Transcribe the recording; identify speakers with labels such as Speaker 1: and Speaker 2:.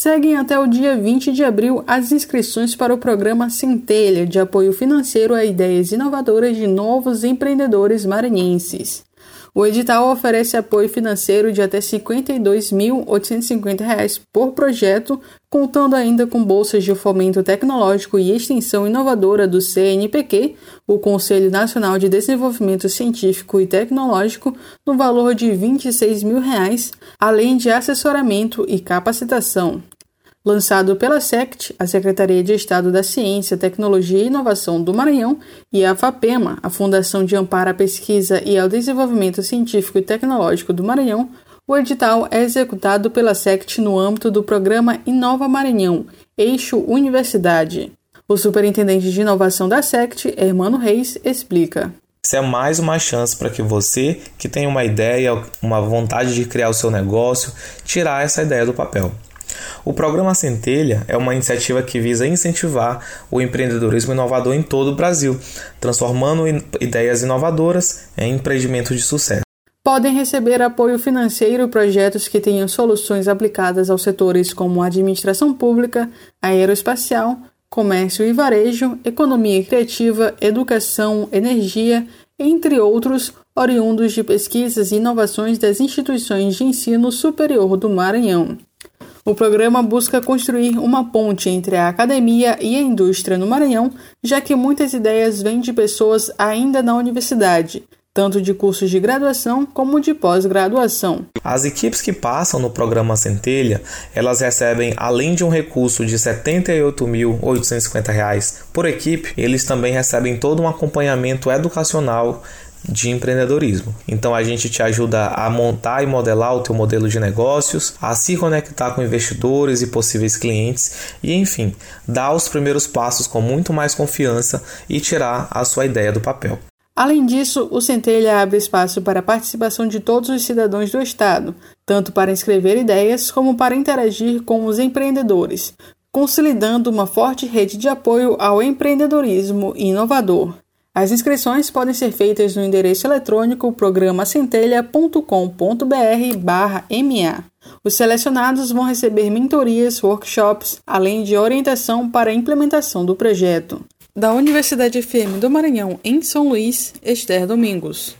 Speaker 1: Seguem até o dia 20 de abril as inscrições para o programa Centelha de apoio financeiro a ideias inovadoras de novos empreendedores maranhenses. O edital oferece apoio financeiro de até R$ 52.850 por projeto, contando ainda com bolsas de fomento tecnológico e extensão inovadora do CNPq, o Conselho Nacional de Desenvolvimento Científico e Tecnológico, no valor de 26 mil reais, além de assessoramento e capacitação lançado pela SECT, a Secretaria de Estado da Ciência, Tecnologia e Inovação do Maranhão, e a FAPEMA, a Fundação de Amparo à Pesquisa e ao Desenvolvimento Científico e Tecnológico do Maranhão, o edital é executado pela SECT no âmbito do programa Inova Maranhão, Eixo Universidade. O superintendente de inovação da SECT, Hermano Reis, explica.
Speaker 2: Isso é mais uma chance para que você, que tem uma ideia, uma vontade de criar o seu negócio, tirar essa ideia do papel. O programa Centelha é uma iniciativa que visa incentivar o empreendedorismo inovador em todo o Brasil, transformando ideias inovadoras em empreendimentos de sucesso.
Speaker 1: Podem receber apoio financeiro projetos que tenham soluções aplicadas aos setores como administração pública, aeroespacial, comércio e varejo, economia criativa, educação, energia, entre outros, oriundos de pesquisas e inovações das instituições de ensino superior do Maranhão. O programa busca construir uma ponte entre a academia e a indústria no Maranhão, já que muitas ideias vêm de pessoas ainda na universidade, tanto de cursos de graduação como de pós-graduação.
Speaker 2: As equipes que passam no programa Centelha, elas recebem além de um recurso de R$ 78.850 por equipe, eles também recebem todo um acompanhamento educacional de empreendedorismo. Então a gente te ajuda a montar e modelar o teu modelo de negócios, a se conectar com investidores e possíveis clientes e enfim, dar os primeiros passos com muito mais confiança e tirar a sua ideia do papel.
Speaker 1: Além disso, o Centelha abre espaço para a participação de todos os cidadãos do Estado, tanto para inscrever ideias como para interagir com os empreendedores, consolidando uma forte rede de apoio ao empreendedorismo inovador. As inscrições podem ser feitas no endereço eletrônico programacentelha.com.br/ma. Os selecionados vão receber mentorias, workshops, além de orientação para a implementação do projeto. Da Universidade FM do Maranhão, em São Luís, Esther Domingos.